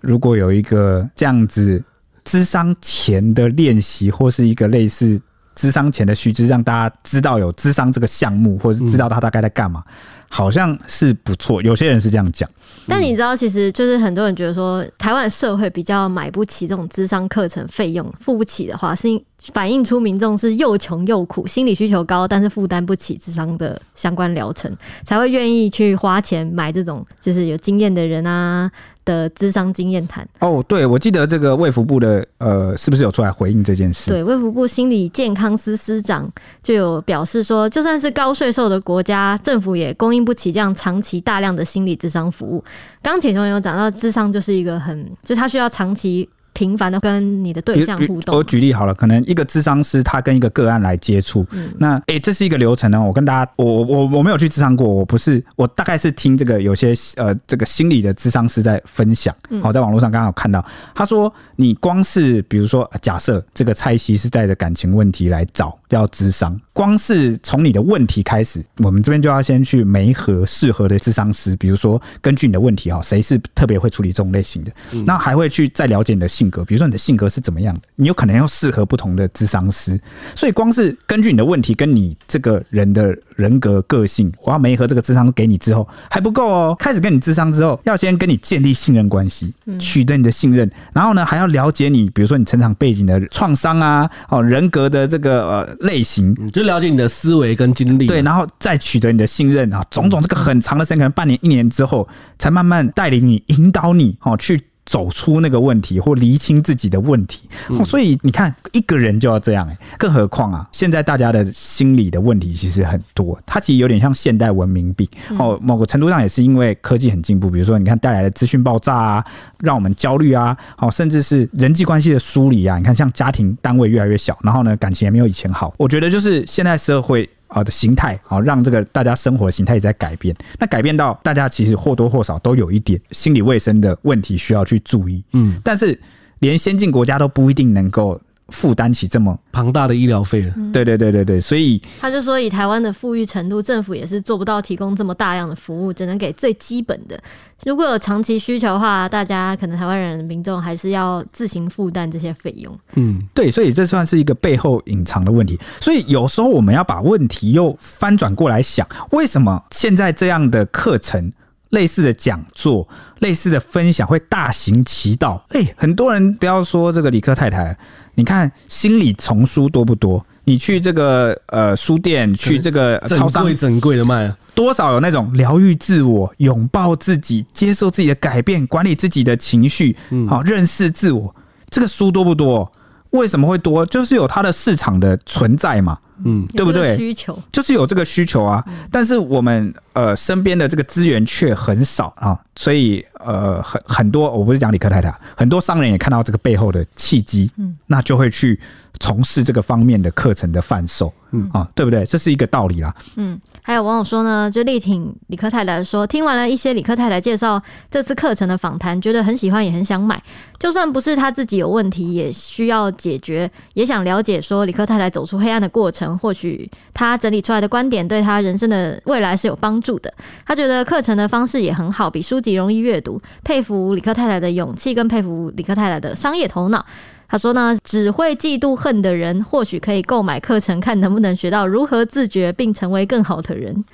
如果有一个这样子智商前的练习，或是一个类似智商前的须知，让大家知道有智商这个项目，或者是知道他大概在干嘛，好像是不错。有些人是这样讲，但你知道，其实就是很多人觉得说，台湾社会比较买不起这种智商课程费用，付不起的话，是因。反映出民众是又穷又苦，心理需求高，但是负担不起智商的相关疗程，才会愿意去花钱买这种就是有经验的人啊的智商经验谈。哦，对，我记得这个卫福部的呃，是不是有出来回应这件事？对，卫福部心理健康司司长就有表示说，就算是高税收的国家，政府也供应不起这样长期大量的心理智商服务。刚铁雄有讲到，智商就是一个很，就他需要长期。频繁的跟你的对象互动。我举例好了，可能一个智商师他跟一个个案来接触，嗯、那诶、欸，这是一个流程呢。我跟大家，我我我没有去智商过，我不是，我大概是听这个有些呃这个心理的智商师在分享。好，在网络上刚刚有看到，他说你光是比如说假设这个蔡西是带着感情问题来找要智商，光是从你的问题开始，我们这边就要先去媒合适合的智商师，比如说根据你的问题哈，谁是特别会处理这种类型的，嗯、那还会去再了解你的性格。比如说你的性格是怎么样的，你有可能要适合不同的智商师，所以光是根据你的问题跟你这个人的人格个性，我要媒合这个智商给你之后还不够哦，开始跟你智商之后，要先跟你建立信任关系，取得你的信任，然后呢还要了解你，比如说你成长背景的创伤啊，哦人格的这个呃类型，就了解你的思维跟经历，对，然后再取得你的信任啊，种种这个很长的时间，可能半年一年之后，才慢慢带领你引导你哦去。走出那个问题或厘清自己的问题，哦，所以你看一个人就要这样哎，更何况啊，现在大家的心理的问题其实很多，它其实有点像现代文明病。哦，某个程度上也是因为科技很进步，比如说你看带来的资讯爆炸啊，让我们焦虑啊，哦，甚至是人际关系的梳理啊，你看像家庭单位越来越小，然后呢感情也没有以前好，我觉得就是现在社会。啊的形态，好让这个大家生活的形态也在改变。那改变到大家其实或多或少都有一点心理卫生的问题需要去注意。嗯，但是连先进国家都不一定能够。负担起这么庞大的医疗费了，对对对对对，所以他就说，以台湾的富裕程度，政府也是做不到提供这么大量的服务，只能给最基本的。如果有长期需求的话，大家可能台湾人民众还是要自行负担这些费用。嗯，对，所以这算是一个背后隐藏的问题。所以有时候我们要把问题又翻转过来想，为什么现在这样的课程？类似的讲座、类似的分享会大行其道。哎，很多人不要说这个理科太太，你看心理丛书多不多？你去这个呃书店，去这个超商，整柜整柜的卖，多少有那种疗愈自我、拥抱自己、接受自己的改变、管理自己的情绪，好认识自我，这个书多不多？为什么会多？就是有它的市场的存在嘛。嗯，对不对？需求就是有这个需求啊，但是我们呃身边的这个资源却很少啊，所以呃很很多，我不是讲李克太太，很多商人也看到这个背后的契机，嗯，那就会去从事这个方面的课程的贩售，嗯啊，对不对？这是一个道理啦。嗯，还有网友说呢，就力挺理科太太说，听完了一些理科太太介绍这次课程的访谈，觉得很喜欢，也很想买。就算不是他自己有问题，也需要解决，也想了解说理科太太走出黑暗的过程。或许他整理出来的观点对他人生的未来是有帮助的。他觉得课程的方式也很好，比书籍容易阅读。佩服理科太太的勇气，跟佩服理科太太的商业头脑。他说呢，只会嫉妒恨的人，或许可以购买课程，看能不能学到如何自觉，并成为更好的人。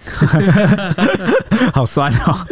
好酸哦。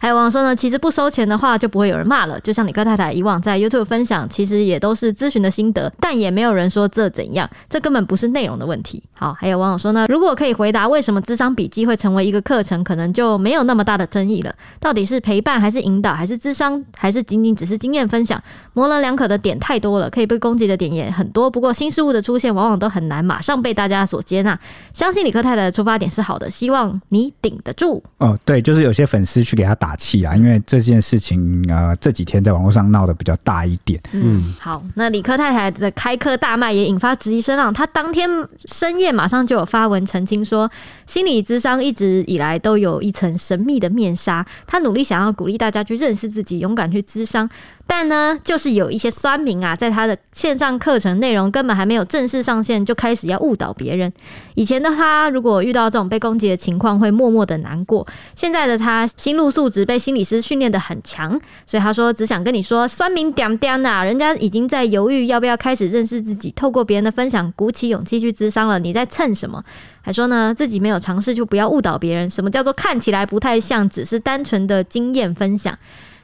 还有网友说呢，其实不收钱的话就不会有人骂了。就像李克太太以往在 YouTube 分享，其实也都是咨询的心得，但也没有人说这怎样，这根本不是内容的问题。好，还有网友说呢，如果可以回答为什么智商笔记会成为一个课程，可能就没有那么大的争议了。到底是陪伴还是引导，还是智商，还是仅仅只是经验分享？模棱两可的点太多了，可以被攻击的点也很多。不过新事物的出现往往都很难马上被大家所接纳。相信李克太太的出发点是好的，希望你顶得住。哦，对，就是有些粉丝去给他打。打气啊！因为这件事情呃，这几天在网络上闹得比较大一点。嗯，好，那李科太太的开课大卖也引发质疑声浪。她当天深夜马上就有发文澄清说，心理咨商一直以来都有一层神秘的面纱。她努力想要鼓励大家去认识自己，勇敢去咨商。但呢，就是有一些酸民啊，在他的线上课程内容根本还没有正式上线，就开始要误导别人。以前的他，如果遇到这种被攻击的情况，会默默的难过。现在的他，心路素质被心理师训练得很强，所以他说，只想跟你说，酸民点点呐，人家已经在犹豫要不要开始认识自己，透过别人的分享，鼓起勇气去咨商了。你在蹭什么？还说呢，自己没有尝试就不要误导别人。什么叫做看起来不太像，只是单纯的经验分享？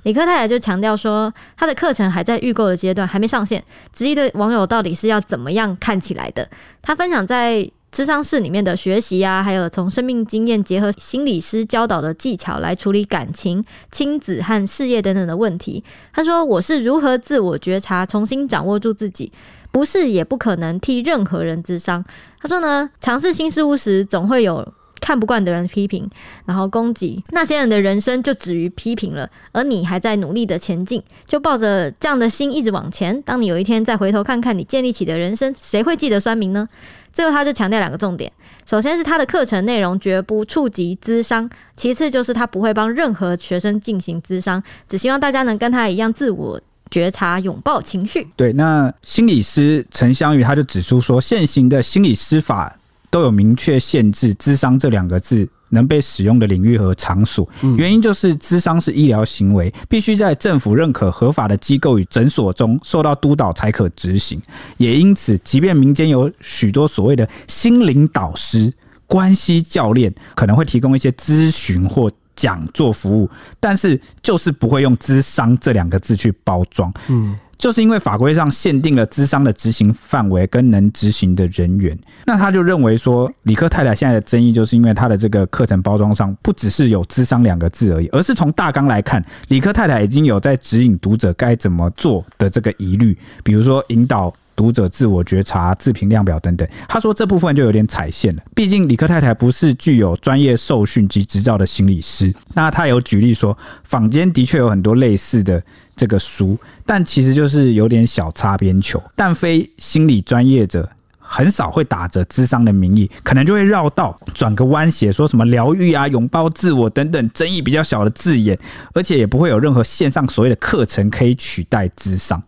李科太太就强调说，他的课程还在预购的阶段，还没上线。质疑的网友到底是要怎么样看起来的？他分享在智商室里面的学习啊，还有从生命经验结合心理师教导的技巧来处理感情、亲子和事业等等的问题。他说：“我是如何自我觉察，重新掌握住自己，不是也不可能替任何人智商。”他说呢，尝试新事物时，总会有。看不惯的人批评，然后攻击那些人的人生就止于批评了，而你还在努力的前进，就抱着这样的心一直往前。当你有一天再回头看看你建立起的人生，谁会记得酸民呢？最后他就强调两个重点：首先是他的课程内容绝不触及咨商；其次就是他不会帮任何学生进行咨商，只希望大家能跟他一样自我觉察，拥抱情绪。对，那心理师陈香瑜他就指出说，现行的心理师法。都有明确限制“咨商”这两个字能被使用的领域和场所，原因就是咨商是医疗行为，必须在政府认可、合法的机构与诊所中受到督导才可执行。也因此，即便民间有许多所谓的心灵导师、关系教练，可能会提供一些咨询或讲座服务，但是就是不会用“咨商”这两个字去包装。嗯。就是因为法规上限定了咨商的执行范围跟能执行的人员，那他就认为说，理科太太现在的争议就是因为他的这个课程包装上不只是有“咨商”两个字而已，而是从大纲来看，理科太太已经有在指引读者该怎么做的这个疑虑，比如说引导读者自我觉察、自评量表等等。他说这部分就有点踩线了，毕竟理科太太不是具有专业受训及执照的心理师。那他有举例说，坊间的确有很多类似的。这个书，但其实就是有点小擦边球。但非心理专业者很少会打着智商的名义，可能就会绕道转个弯，写说什么疗愈啊、拥抱自我等等争议比较小的字眼，而且也不会有任何线上所谓的课程可以取代智商。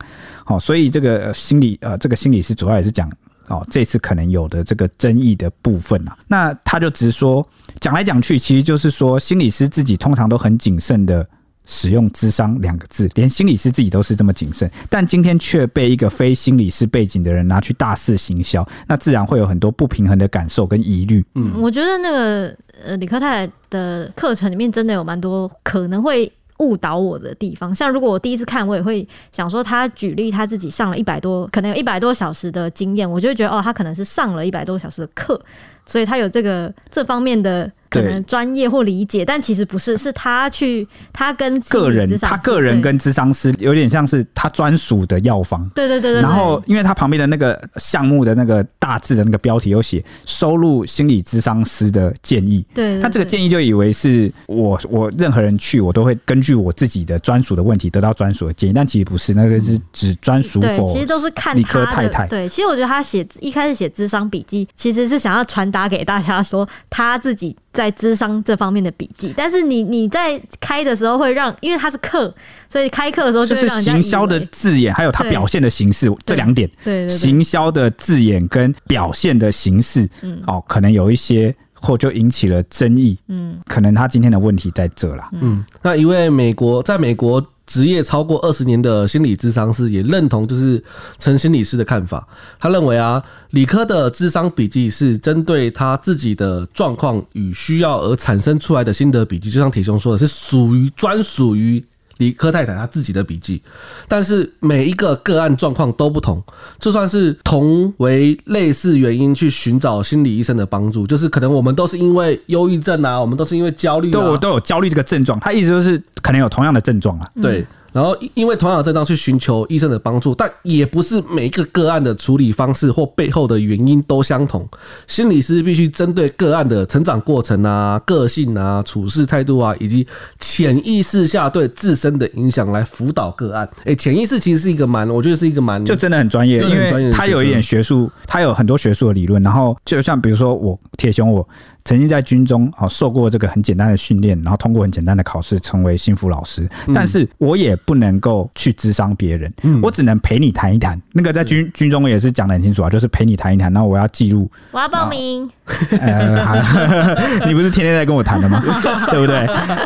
好，所以这个心理呃，这个心理师主要也是讲哦，这次可能有的这个争议的部分啊。那他就直说，讲来讲去，其实就是说，心理师自己通常都很谨慎的。使用“智商”两个字，连心理师自己都是这么谨慎，但今天却被一个非心理师背景的人拿去大肆行销，那自然会有很多不平衡的感受跟疑虑。嗯，我觉得那个呃，李科太太的课程里面真的有蛮多可能会误导我的地方。像如果我第一次看，我也会想说，他举例他自己上了一百多，可能有一百多小时的经验，我就会觉得哦，他可能是上了一百多小时的课，所以他有这个这方面的。可能专业或理解，但其实不是，是他去他跟个人，他个人跟咨商师有点像是他专属的药方。对对对对。然后，因为他旁边的那个项目的那个大致的那个标题有写收录心理咨商师的建议。对。他这个建议就以为是我我任何人去我都会根据我自己的专属的问题得到专属的建议，但其实不是，那个是指专属否。其实都是看理科太太。对，其实我觉得他写一开始写咨商笔记，其实是想要传达给大家说他自己。在智商这方面的笔记，但是你你在开的时候会让，因为它是课，所以开课的时候就，就是行销的字眼，还有它表现的形式这两点，对，行销的字眼跟表现的形式，嗯，哦，可能有一些或就引起了争议，嗯，可能他今天的问题在这啦，嗯，那一位美国在美国。职业超过二十年的心理咨商师也认同，就是陈心理师的看法。他认为啊，理科的智商笔记是针对他自己的状况与需要而产生出来的心得笔记，就像铁雄说的，是属于专属于。理科太太她自己的笔记，但是每一个个案状况都不同，就算是同为类似原因去寻找心理医生的帮助，就是可能我们都是因为忧郁症啊，我们都是因为焦虑、啊，都都有焦虑这个症状，他意思就是可能有同样的症状啊，对。然后，因为同样的症状去寻求医生的帮助，但也不是每一个个案的处理方式或背后的原因都相同。心理师必须针对个案的成长过程啊、个性啊、处事态度啊，以及潜意识下对自身的影响来辅导个案。哎，潜意识其实是一个蛮，我觉得是一个蛮，就真的很专业，因为他有一点学术，他有很多学术的理论。然后，就像比如说我铁熊我。曾经在军中啊受过这个很简单的训练，然后通过很简单的考试成为心福老师，但是我也不能够去智商别人，我只能陪你谈一谈。那个在军军中我也是讲的很清楚啊，就是陪你谈一谈，然后我要记录，我要报名。呃，你不是天天在跟我谈的吗？对不对？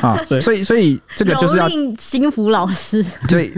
啊，所以所以这个就是要心福老师，对。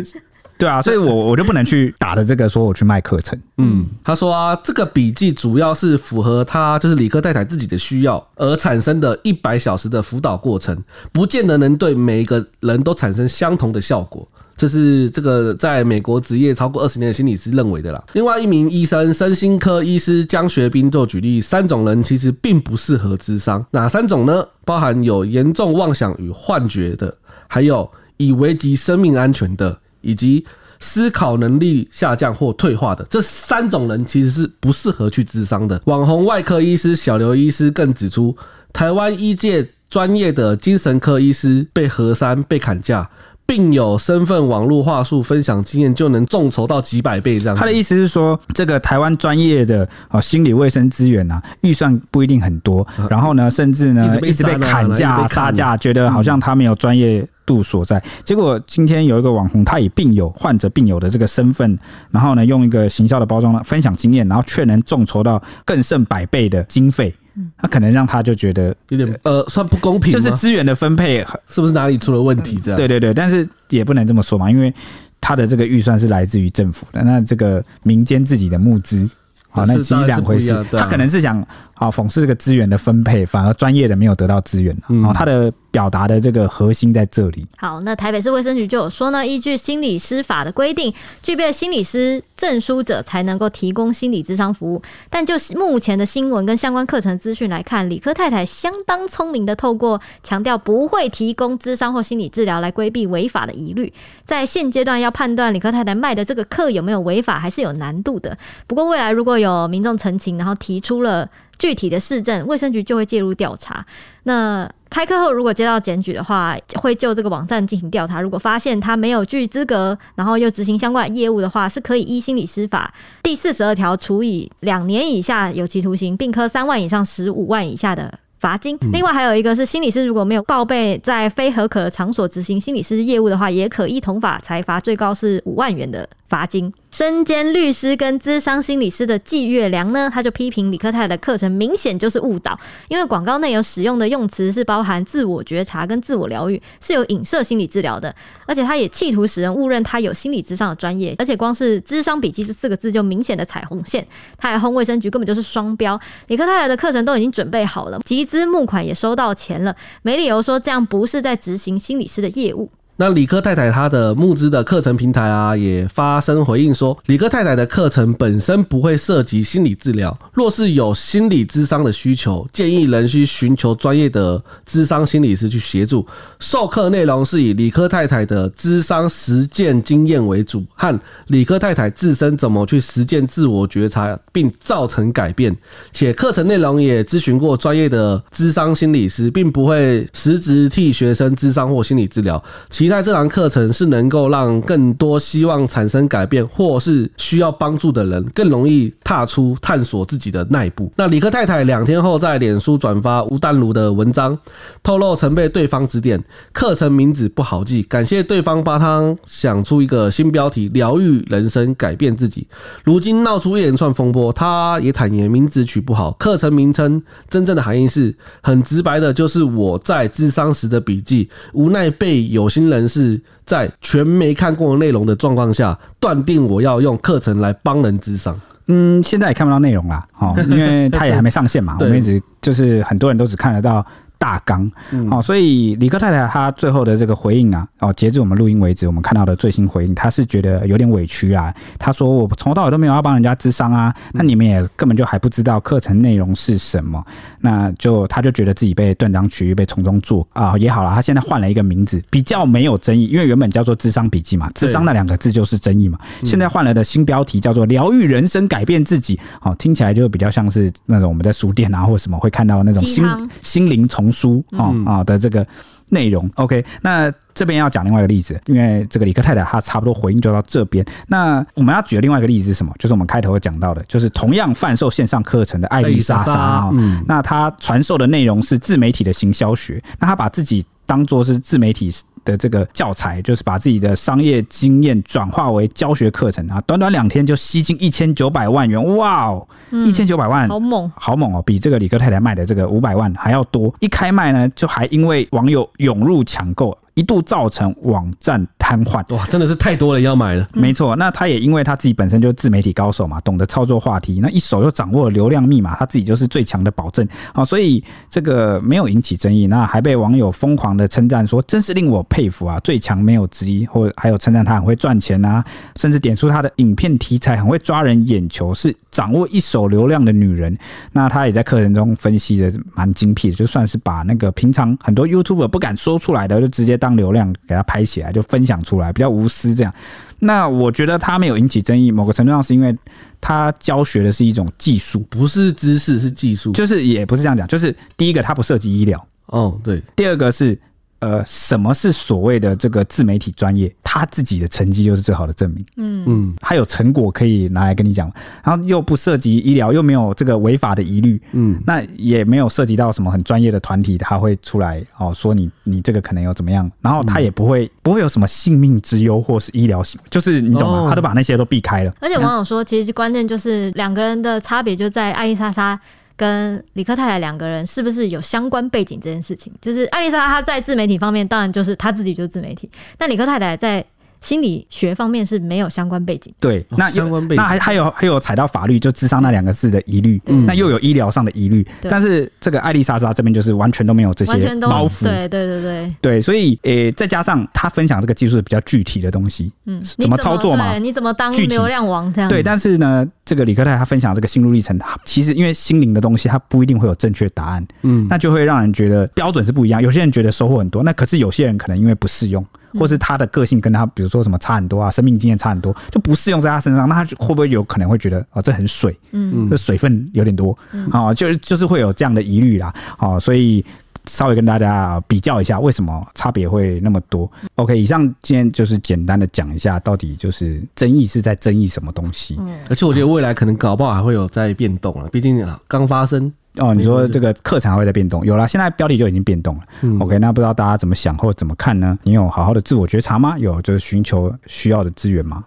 对啊，所以我我就不能去打着这个说我去卖课程。嗯，他说啊，这个笔记主要是符合他就是理科太太自己的需要而产生的一百小时的辅导过程，不见得能对每一个人都产生相同的效果。这是这个在美国职业超过二十年的心理师认为的啦。另外一名医生，身心科医师江学斌做举例，三种人其实并不适合智商。哪三种呢？包含有严重妄想与幻觉的，还有以危及生命安全的。以及思考能力下降或退化的这三种人，其实是不适合去治伤的。网红外科医师小刘医师更指出，台湾医界专业的精神科医师被核删、被砍价，并有身份网络话术分享经验就能众筹到几百倍这样。他的意思是说，这个台湾专业的啊心理卫生资源啊，预算不一定很多，然后呢，甚至呢一直被砍价、杀价，觉得好像他没有专业。度所在，结果今天有一个网红，他以病友患者病友的这个身份，然后呢，用一个行销的包装呢，分享经验，然后却能众筹到更胜百倍的经费，他可能让他就觉得有点呃，算不公平，就是资源的分配是不是哪里出了问题？这样？对对对，但是也不能这么说嘛，因为他的这个预算是来自于政府的，那这个民间自己的募资，好，那其实两回事，他可能是想啊讽刺这个资源的分配，反而专业的没有得到资源，然后，他的。表达的这个核心在这里。好，那台北市卫生局就有说呢，依据心理师法的规定，具备心理师证书者才能够提供心理咨商服务。但就目前的新闻跟相关课程资讯来看，理科太太相当聪明的透过强调不会提供咨商或心理治疗来规避违法的疑虑。在现阶段要判断理科太太卖的这个课有没有违法，还是有难度的。不过未来如果有民众陈情，然后提出了具体的市政，卫生局就会介入调查。那开课后，如果接到检举的话，会就这个网站进行调查。如果发现他没有具资格，然后又执行相关业务的话，是可以依心理师法第四十二条处以两年以下有期徒刑，并科三万以上十五万以下的罚金。另外还有一个是心理师如果没有报备在非合可场所执行心理师业务的话，也可依同法裁罚，最高是五万元的罚金。身兼律师跟资商心理师的季月良呢，他就批评李科泰的课程明显就是误导，因为广告内有使用的用词是包含自我觉察跟自我疗愈，是有影射心理治疗的，而且他也企图使人误认他有心理咨商的专业，而且光是智商笔记这四个字就明显的踩红线，他还轰卫生局根本就是双标。李科泰的课程都已经准备好了，集资募款也收到钱了，没理由说这样不是在执行心理师的业务。那理科太太她的募资的课程平台啊，也发声回应说，理科太太的课程本身不会涉及心理治疗，若是有心理咨商的需求，建议仍需寻求专业的咨商心理师去协助。授课内容是以理科太太的咨商实践经验为主，和理科太太自身怎么去实践自我觉察并造成改变，且课程内容也咨询过专业的咨商心理师，并不会实质替学生咨商或心理治疗。期待这堂课程是能够让更多希望产生改变或是需要帮助的人更容易踏出探索自己的那一步。那李克太太两天后在脸书转发吴丹如的文章，透露曾被对方指点，课程名字不好记，感谢对方帮他想出一个新标题：疗愈人生，改变自己。如今闹出一连串风波，他也坦言名字取不好，课程名称真正的含义是很直白的，就是我在智商时的笔记，无奈被有心士在全没看过内容的状况下，断定我要用课程来帮人智商。嗯，现在也看不到内容啦，哦，因为他也还没上线嘛，我们一直就是很多人都只看得到。大纲，哦，所以李克太太她最后的这个回应啊，哦，截至我们录音为止，我们看到的最新回应，她是觉得有点委屈啊。她说：“我从头到尾都没有要帮人家咨商啊，那你们也根本就还不知道课程内容是什么，那就她就觉得自己被断章取义，被从中作啊也好了。她现在换了一个名字，比较没有争议，因为原本叫做智商笔记嘛，智商那两个字就是争议嘛。现在换了的新标题叫做疗愈人生，改变自己，好，听起来就比较像是那种我们在书店啊或什么会看到那种心心灵丛。书啊啊的这个内容，OK，那这边要讲另外一个例子，因为这个李克太太她差不多回应就到这边。那我们要举的另外一个例子是什么？就是我们开头讲到的，就是同样贩售线上课程的艾丽莎莎啊，那她传授的内容是自媒体的行销学，那她把自己当做是自媒体的这个教材，就是把自己的商业经验转化为教学课程啊，短短两天就吸进一千九百万元，哇哦，一千九百万，好猛，好猛哦，比这个李克太太卖的这个五百万还要多。一开卖呢，就还因为网友涌入抢购。一度造成网站瘫痪，哇，真的是太多人要买了。没错，那他也因为他自己本身就是自媒体高手嘛，懂得操作话题，那一手又掌握了流量密码，他自己就是最强的保证啊，所以这个没有引起争议，那还被网友疯狂的称赞说，真是令我佩服啊，最强没有之一，或还有称赞他很会赚钱啊，甚至点出他的影片题材很会抓人眼球，是掌握一手流量的女人。那他也在课程中分析的蛮精辟的，就算是把那个平常很多 YouTuber 不敢说出来的，就直接。当流量给他拍起来，就分享出来，比较无私这样。那我觉得他没有引起争议，某个程度上是因为他教学的是一种技术，不是知识，是技术。就是也不是这样讲，就是第一个他不涉及医疗哦，对。第二个是。呃，什么是所谓的这个自媒体专业？他自己的成绩就是最好的证明。嗯嗯，他有成果可以拿来跟你讲，然后又不涉及医疗，又没有这个违法的疑虑。嗯，那也没有涉及到什么很专业的团体，他会出来哦说你你这个可能有怎么样，然后他也不会不会有什么性命之忧或是医疗行为，就是你懂吗？他都把那些都避开了。而且网友说，其实关键就是两个人的差别就在艾丽莎莎。跟李克太太两个人是不是有相关背景这件事情，就是艾丽莎她在自媒体方面，当然就是她自己就是自媒体，但李克太太在。心理学方面是没有相关背景，对，那相关背景，那还还有还有踩到法律就智商那两个字的疑虑，那又有医疗上的疑虑，但是这个艾丽莎莎这边就是完全都没有这些包袱，对对对对。对，所以诶，再加上她分享这个技术是比较具体的东西，嗯，怎么操作嘛？你怎么当流量王这样？对，但是呢，这个李克泰他分享这个心路历程，其实因为心灵的东西，它不一定会有正确答案，嗯，那就会让人觉得标准是不一样。有些人觉得收获很多，那可是有些人可能因为不适用。或是他的个性跟他，比如说什么差很多啊，生命经验差很多，就不适用在他身上，那他会不会有可能会觉得哦，这很水，嗯，这水分有点多，啊，就就是会有这样的疑虑啦，啊，所以稍微跟大家比较一下，为什么差别会那么多？OK，以上今天就是简单的讲一下，到底就是争议是在争议什么东西，而且我觉得未来可能搞不好还会有在变动了，毕竟刚发生。哦，你说这个课程还会在变动？有了，现在标题就已经变动了。嗯、OK，那不知道大家怎么想或怎么看呢？你有好好的自我觉察吗？有就是寻求需要的资源吗？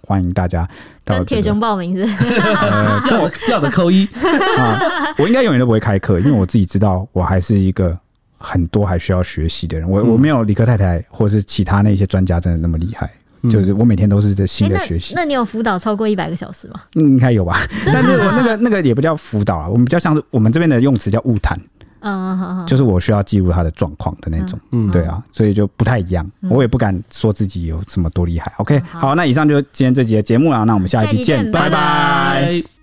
欢迎大家到、铁雄报名是？呃，跟我要的扣一 啊！我应该永远都不会开课，因为我自己知道我还是一个很多还需要学习的人。我我没有理科太太或是其他那些专家真的那么厉害。就是我每天都是在新的学习、欸。那你有辅导超过一百个小时吗？应该有吧。但是我那个那个也不叫辅导啊，我们比较像是我们这边的用词叫误谈。嗯，好好，就是我需要记录他的状况的那种。嗯对啊，所以就不太一样。我也不敢说自己有什么多厉害。OK，好好，那以上就是今天这集的节目了，那我们下一期见，拜。拜。